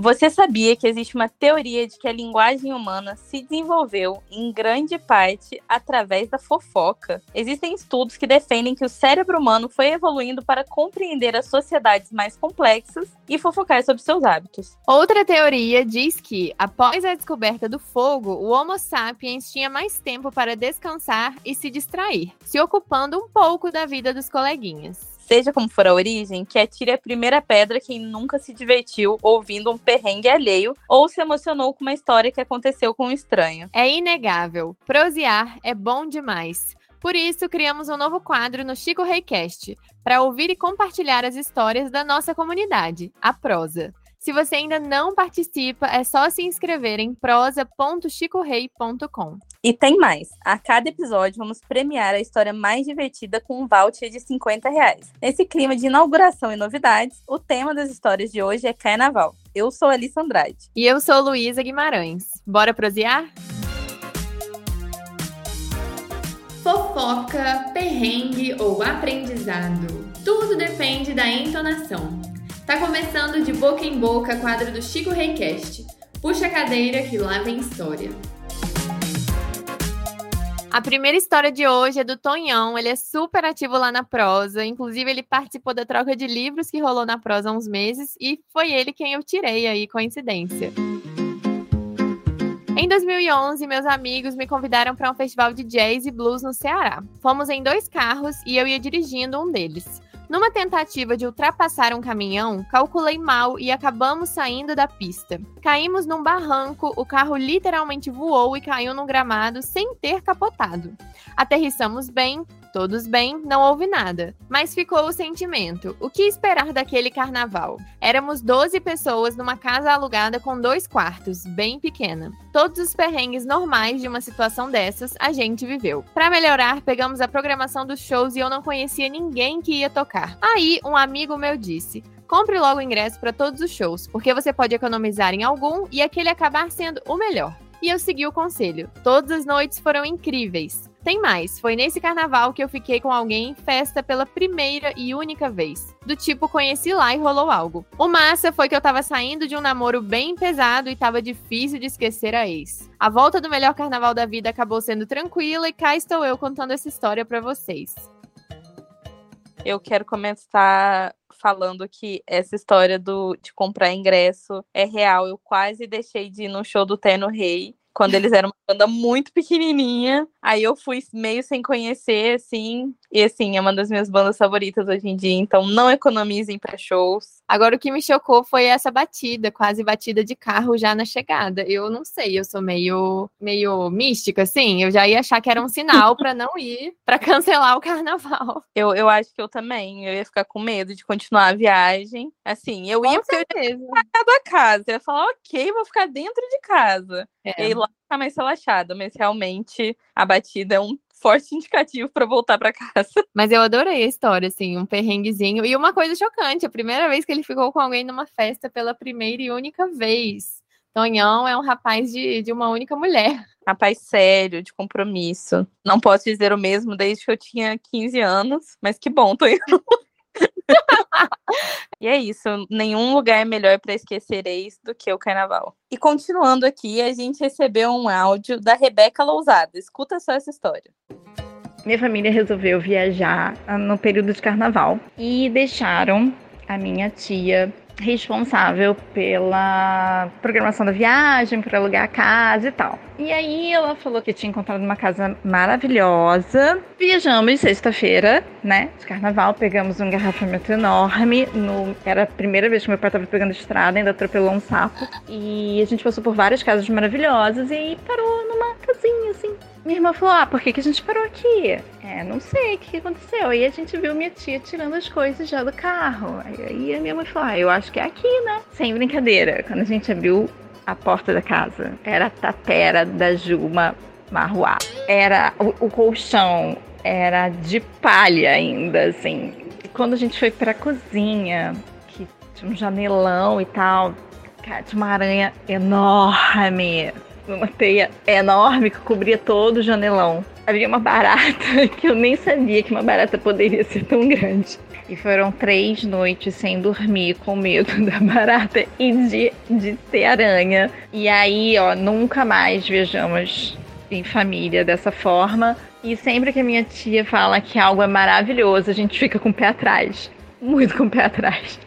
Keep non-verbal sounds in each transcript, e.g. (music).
Você sabia que existe uma teoria de que a linguagem humana se desenvolveu em grande parte através da fofoca? Existem estudos que defendem que o cérebro humano foi evoluindo para compreender as sociedades mais complexas e fofocar sobre seus hábitos. Outra teoria diz que, após a descoberta do fogo, o Homo sapiens tinha mais tempo para descansar e se distrair, se ocupando um pouco da vida dos coleguinhas. Seja como for a origem, que atire a primeira pedra quem nunca se divertiu ouvindo um perrengue alheio ou se emocionou com uma história que aconteceu com um estranho. É inegável. Prosear é bom demais. Por isso, criamos um novo quadro no Chico Reicast, para ouvir e compartilhar as histórias da nossa comunidade, a prosa. Se você ainda não participa, é só se inscrever em prosa.chicorei.com. E tem mais. A cada episódio vamos premiar a história mais divertida com um voucher de 50 reais. Nesse clima de inauguração e novidades, o tema das histórias de hoje é Carnaval. Eu sou Alice Andrade. E eu sou Luísa Guimarães. Bora prosear? Fofoca, perrengue ou aprendizado. Tudo depende da entonação. Tá começando de boca em boca quadro do Chico Reicast. Puxa a cadeira que lá vem história. A primeira história de hoje é do Tonhão. Ele é super ativo lá na prosa. Inclusive, ele participou da troca de livros que rolou na prosa há uns meses e foi ele quem eu tirei aí, coincidência. Em 2011, meus amigos me convidaram para um festival de jazz e blues no Ceará. Fomos em dois carros e eu ia dirigindo um deles. Numa tentativa de ultrapassar um caminhão, calculei mal e acabamos saindo da pista. Caímos num barranco, o carro literalmente voou e caiu no gramado sem ter capotado. Aterrissamos bem, todos bem, não houve nada. Mas ficou o sentimento. O que esperar daquele carnaval? Éramos 12 pessoas numa casa alugada com dois quartos, bem pequena. Todos os perrengues normais de uma situação dessas a gente viveu. Para melhorar, pegamos a programação dos shows e eu não conhecia ninguém que ia tocar. Aí, um amigo meu disse: compre logo ingresso para todos os shows, porque você pode economizar em algum e aquele acabar sendo o melhor. E eu segui o conselho. Todas as noites foram incríveis. Tem mais, foi nesse carnaval que eu fiquei com alguém em festa pela primeira e única vez. Do tipo, conheci lá e rolou algo. O massa foi que eu tava saindo de um namoro bem pesado e tava difícil de esquecer a ex. A volta do melhor carnaval da vida acabou sendo tranquila e cá estou eu contando essa história para vocês. Eu quero começar falando que essa história do, de comprar ingresso é real. Eu quase deixei de ir no show do Terno Rei quando eles eram uma banda muito pequenininha. Aí eu fui meio sem conhecer, assim. E assim, é uma das minhas bandas favoritas hoje em dia. Então não economizem para shows. Agora o que me chocou foi essa batida, quase batida de carro já na chegada. Eu não sei, eu sou meio meio mística, assim. Eu já ia achar que era um sinal para não ir, para (laughs) cancelar o carnaval. Eu, eu acho que eu também. Eu ia ficar com medo de continuar a viagem. Assim, eu com ia certeza. ficar da casa. Eu ia falar, ok, vou ficar dentro de casa. É. E lá ficar mais relaxada, mas realmente a batida é um forte indicativo para voltar para casa. (laughs) Mas eu adorei a história, assim, um perrenguezinho. E uma coisa chocante, a primeira vez que ele ficou com alguém numa festa pela primeira e única vez. Tonhão é um rapaz de, de uma única mulher. (laughs) Rapaz sério, de compromisso. Não posso dizer o mesmo desde que eu tinha 15 anos, mas que bom, Tonhão. (laughs) e é isso, nenhum lugar é melhor para esquecer ex do que o carnaval. E continuando aqui, a gente recebeu um áudio da Rebeca Lousada. Escuta só essa história. Minha família resolveu viajar ah, no período de carnaval e deixaram a minha tia responsável pela programação da viagem, por alugar a casa e tal. E aí ela falou que tinha encontrado uma casa maravilhosa. Viajamos sexta-feira, né, de carnaval, pegamos um engarrafamento enorme. No... Era a primeira vez que meu pai estava pegando estrada, ainda atropelou um sapo. E a gente passou por várias casas maravilhosas e parou numa casinha assim, minha irmã falou: Ah, por que, que a gente parou aqui? É, não sei o que, que aconteceu. Aí a gente viu minha tia tirando as coisas já do carro. Aí a minha mãe falou: Ah, eu acho que é aqui, né? Sem brincadeira. Quando a gente abriu a porta da casa, era a tapera da Juma Marruá. Era o, o colchão era de palha ainda, assim. E quando a gente foi pra cozinha, que tinha um janelão e tal, cara, tinha uma aranha enorme uma teia enorme que cobria todo o janelão. havia uma barata (laughs) que eu nem sabia que uma barata poderia ser tão grande. E foram três noites sem dormir, com medo (laughs) da barata e de, de ter aranha. E aí, ó, nunca mais viajamos em família dessa forma. E sempre que a minha tia fala que algo é maravilhoso, a gente fica com o pé atrás. Muito com o pé atrás.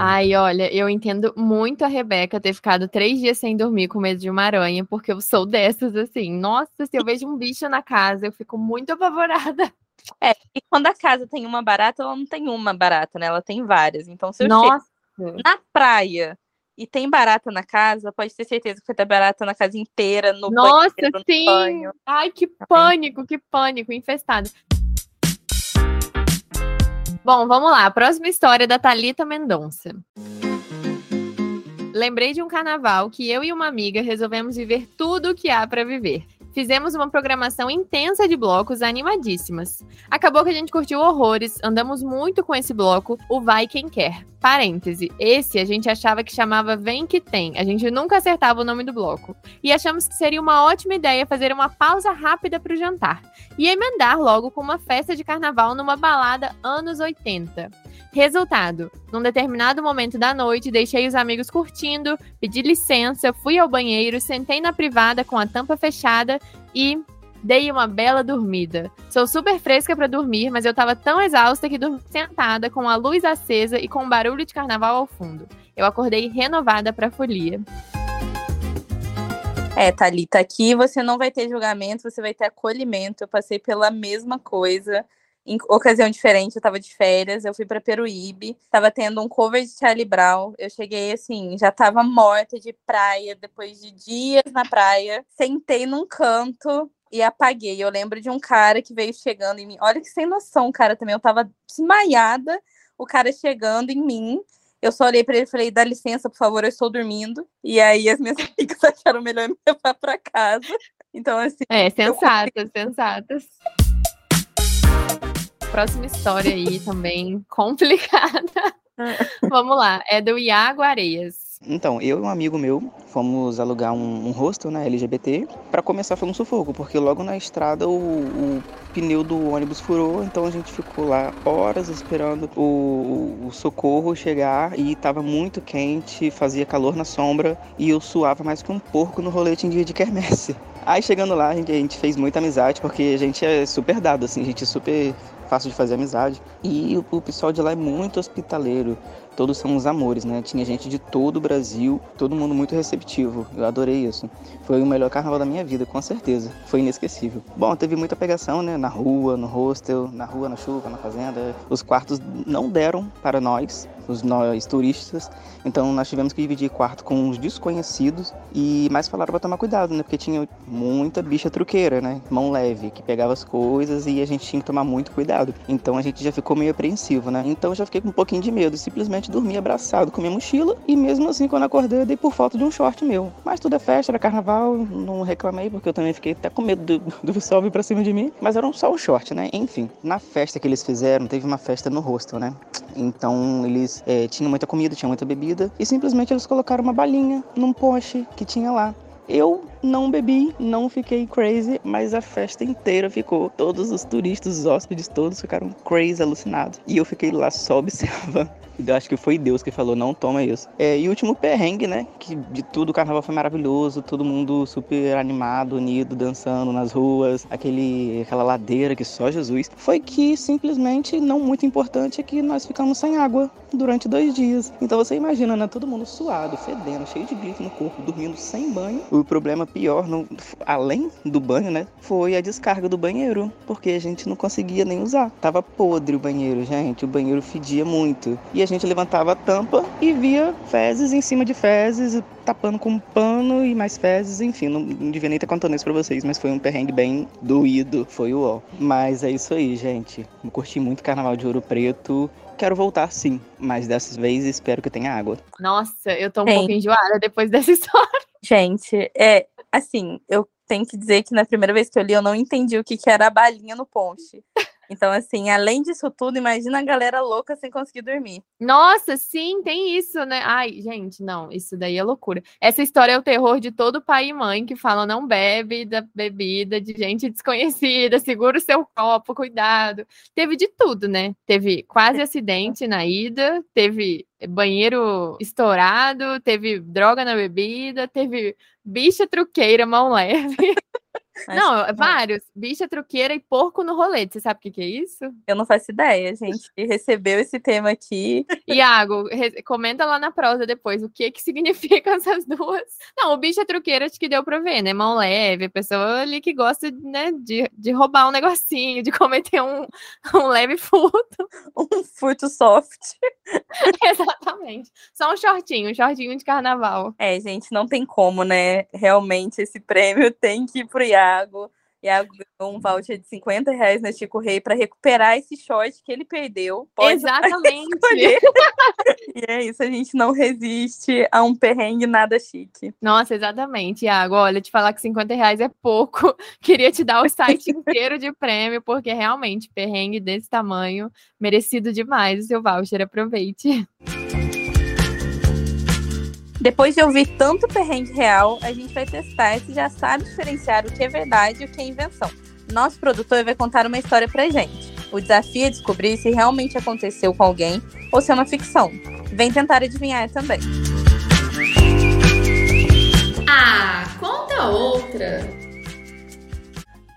Ai, olha, eu entendo muito a Rebeca ter ficado três dias sem dormir com medo de uma aranha, porque eu sou dessas assim. Nossa, se eu vejo um bicho na casa, eu fico muito apavorada. (laughs) É, e quando a casa tem uma barata, ela não tem uma barata, né? Ela tem várias. Então, se eu Nossa. chego na praia e tem barata na casa, pode ter certeza que vai ter barata na casa inteira, no Nossa, banheiro, no sim! banho. Ai, que pânico, que pânico, infestado. Bom, vamos lá. Próxima história da Thalita Mendonça. Lembrei de um carnaval que eu e uma amiga resolvemos viver tudo o que há para viver. Fizemos uma programação intensa de blocos animadíssimas. Acabou que a gente curtiu horrores, andamos muito com esse bloco, o Vai Quem Quer. Parêntese, esse a gente achava que chamava Vem Que Tem, a gente nunca acertava o nome do bloco. E achamos que seria uma ótima ideia fazer uma pausa rápida para o jantar e emendar logo com uma festa de carnaval numa balada anos 80. Resultado: num determinado momento da noite, deixei os amigos curtindo, pedi licença, fui ao banheiro, sentei na privada com a tampa fechada e dei uma bela dormida. Sou super fresca para dormir, mas eu tava tão exausta que dormi sentada com a luz acesa e com um barulho de carnaval ao fundo. Eu acordei renovada pra folia. É, Thalita, aqui você não vai ter julgamento, você vai ter acolhimento. Eu passei pela mesma coisa. Em ocasião diferente, eu tava de férias, eu fui pra Peruíbe, tava tendo um cover de Charlie Brown. Eu cheguei assim, já tava morta de praia, depois de dias na praia. Sentei num canto e apaguei. Eu lembro de um cara que veio chegando em mim. Olha que sem noção, cara, também. Eu tava desmaiada, o cara chegando em mim. Eu só olhei pra ele e falei, dá licença, por favor, eu estou dormindo. E aí as minhas (laughs) amigas acharam melhor me levar pra casa. Então, assim. É, sensatas, sensatas. Próxima história aí também (laughs) complicada. Vamos lá, é do Iago Areias. Então, eu e um amigo meu fomos alugar um, um hostel, né, LGBT. Para começar foi um sufoco, porque logo na estrada o, o, pneu do ônibus furou, então a gente ficou lá horas esperando o, o socorro chegar e tava muito quente, fazia calor na sombra e eu suava mais que um porco no rolete em dia de quermesse. Aí chegando lá, a gente, a gente fez muita amizade, porque a gente é super dado, assim, a gente é super fácil de fazer amizade. E o, o pessoal de lá é muito hospitaleiro todos são uns amores, né? Tinha gente de todo o Brasil, todo mundo muito receptivo. Eu adorei isso. Foi o melhor carnaval da minha vida, com certeza. Foi inesquecível. Bom, teve muita pegação, né? Na rua, no hostel, na rua, na chuva, na fazenda. Os quartos não deram para nós, os nós turistas. Então nós tivemos que dividir quarto com os desconhecidos e mais falaram para tomar cuidado, né? Porque tinha muita bicha truqueira, né? Mão leve, que pegava as coisas e a gente tinha que tomar muito cuidado. Então a gente já ficou meio apreensivo, né? Então eu já fiquei com um pouquinho de medo, simplesmente dormi abraçado com minha mochila e mesmo assim quando acordei eu dei por falta de um short meu. Mas tudo é festa, era carnaval, não reclamei porque eu também fiquei até com medo do, pessoal vir pra cima de mim. Mas era só um short, né? Enfim, na festa que eles fizeram, teve uma festa no hostel, né? Então eles é, tinham muita comida, tinha muita bebida e simplesmente eles colocaram uma balinha num poste que tinha lá. Eu não bebi, não fiquei crazy, mas a festa inteira ficou. Todos os turistas, os hóspedes, todos ficaram crazy, alucinados. E eu fiquei lá só observando. Eu acho que foi Deus que falou, não toma isso. É, e o último perrengue, né? Que de tudo o carnaval foi maravilhoso, todo mundo super animado, unido, dançando nas ruas, aquele, aquela ladeira que só Jesus. Foi que simplesmente, não muito importante, é que nós ficamos sem água durante dois dias. Então você imagina, né? Todo mundo suado, fedendo, cheio de grito no corpo, dormindo sem banho. O problema pior, no, além do banho, né? Foi a descarga do banheiro, porque a gente não conseguia nem usar. Tava podre o banheiro, gente. O banheiro fedia muito. E a gente levantava a tampa e via fezes em cima de fezes, tapando com um pano e mais fezes, enfim, não, não devia nem estar contando isso pra vocês, mas foi um perrengue bem doído, foi o ó. Mas é isso aí, gente. Eu curti muito o Carnaval de Ouro Preto. Quero voltar sim, mas dessas vezes espero que tenha água. Nossa, eu tô um Sim. pouco enjoada depois dessa (laughs) história. Gente, é assim, eu tenho que dizer que na primeira vez que eu li, eu não entendi o que, que era a balinha no ponche. (laughs) Então, assim, além disso tudo, imagina a galera louca sem conseguir dormir. Nossa, sim, tem isso, né? Ai, gente, não, isso daí é loucura. Essa história é o terror de todo pai e mãe que falam não bebe da bebida de gente (laughs) desconhecida, segura o seu copo, cuidado. Teve de tudo, né? Teve quase acidente na ida, teve banheiro estourado, teve droga na bebida, teve bicha truqueira mão leve. (laughs) Não, vários. Bicha, truqueira e porco no rolete. Você sabe o que, que é isso? Eu não faço ideia, gente. Que recebeu esse tema aqui. (laughs) Iago, comenta lá na prosa depois o que que significam (laughs) essas duas. Não, o bicho é truqueira, acho que deu pra ver, né? Mão leve, pessoa ali que gosta né, de, de roubar um negocinho, de (laughs) cometer um, um leve furto. Um furto soft. (laughs) Exatamente. Só um shortinho, um shortinho de carnaval. É, gente, não tem como, né? Realmente esse prêmio tem que ir pro Iago Iago. Iago ganhou um voucher de 50 reais na Chico Rei para recuperar esse short que ele perdeu. Pode Exatamente. (laughs) e é isso, a gente não resiste a um perrengue nada chique. Nossa, exatamente, Iago. Olha, te falar que 50 reais é pouco. (laughs) Queria te dar o site (laughs) inteiro de prêmio, porque realmente, perrengue desse tamanho, merecido demais o seu voucher. Aproveite. Depois de ouvir tanto perrengue real, a gente vai testar se já sabe diferenciar o que é verdade e o que é invenção. Nosso produtor vai contar uma história pra gente. O desafio é descobrir se realmente aconteceu com alguém ou se é uma ficção. Vem tentar adivinhar também. Ah, conta outra!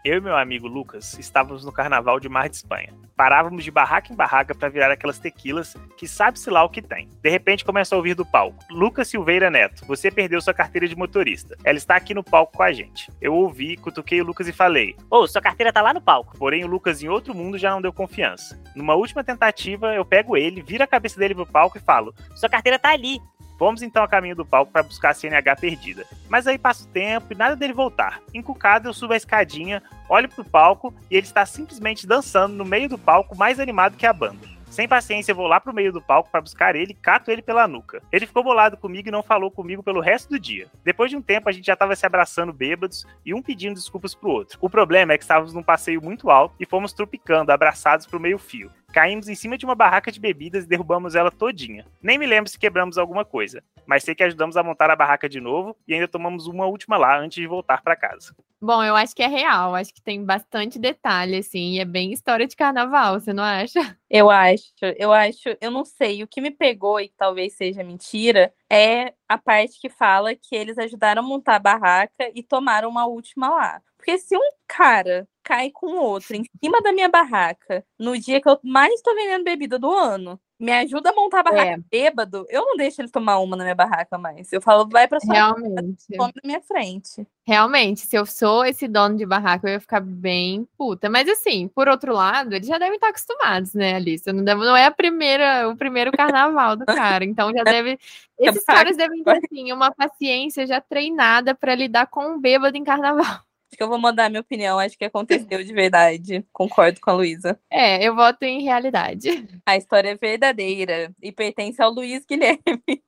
Eu e meu amigo Lucas estávamos no carnaval de Mar de Espanha. Parávamos de barraca em barraca para virar aquelas tequilas que sabe-se lá o que tem. De repente começa a ouvir do palco: Lucas Silveira Neto, você perdeu sua carteira de motorista. Ela está aqui no palco com a gente. Eu ouvi, cutuquei o Lucas e falei: Ô, oh, sua carteira tá lá no palco. Porém, o Lucas em outro mundo já não deu confiança. Numa última tentativa, eu pego ele, viro a cabeça dele pro palco e falo: Sua carteira tá ali. Fomos então a caminho do palco para buscar a CNH perdida. Mas aí passa o tempo e nada dele voltar. Encucado, eu subo a escadinha, olho pro palco e ele está simplesmente dançando no meio do palco, mais animado que a banda. Sem paciência, eu vou lá pro meio do palco para buscar ele e cato ele pela nuca. Ele ficou bolado comigo e não falou comigo pelo resto do dia. Depois de um tempo, a gente já tava se abraçando bêbados e um pedindo desculpas pro outro. O problema é que estávamos num passeio muito alto e fomos tropicando, abraçados pro meio fio. Caímos em cima de uma barraca de bebidas e derrubamos ela todinha. Nem me lembro se quebramos alguma coisa, mas sei que ajudamos a montar a barraca de novo e ainda tomamos uma última lá antes de voltar para casa. Bom, eu acho que é real, acho que tem bastante detalhe, assim, e é bem história de carnaval, você não acha? Eu acho, eu acho, eu não sei, o que me pegou e talvez seja mentira é a parte que fala que eles ajudaram a montar a barraca e tomaram uma última lá. Porque se um cara cai com outro em cima da minha barraca no dia que eu mais estou vendendo bebida do ano, me ajuda a montar a barraca é. bêbado, eu não deixo ele tomar uma na minha barraca mais. Eu falo, vai pra sua Realmente. Barraca, na minha frente. Realmente, se eu sou esse dono de barraca, eu ia ficar bem puta. Mas assim, por outro lado, eles já devem estar acostumados, né, Alice? Não, deve, não é a primeira, o primeiro carnaval do cara. Então já deve. (laughs) Esses caras devem ter, assim, uma paciência já treinada para lidar com um bêbado em carnaval. Acho que eu vou mandar minha opinião, acho que aconteceu de verdade. Concordo com a Luísa. É, eu voto em realidade. A história é verdadeira e pertence ao Luiz Guilherme. (laughs)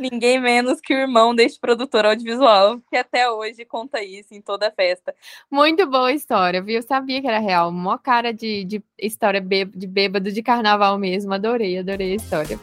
Ninguém menos que o irmão deste produtor audiovisual, que até hoje conta isso em toda a festa. Muito boa história, viu? Eu sabia que era real. Mó cara de, de história de bêbado de carnaval mesmo. Adorei, adorei a história.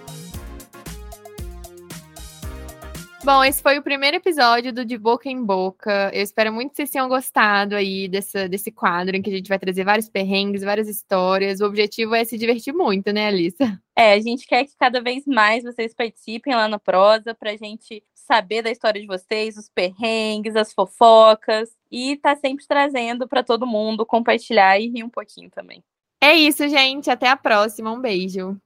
Bom, esse foi o primeiro episódio do De Boca em Boca. Eu espero muito que vocês tenham gostado aí desse, desse quadro em que a gente vai trazer vários perrengues, várias histórias. O objetivo é se divertir muito, né, Alissa? É, a gente quer que cada vez mais vocês participem lá no Prosa pra gente saber da história de vocês, os perrengues, as fofocas e tá sempre trazendo para todo mundo compartilhar e rir um pouquinho também. É isso, gente. Até a próxima. Um beijo.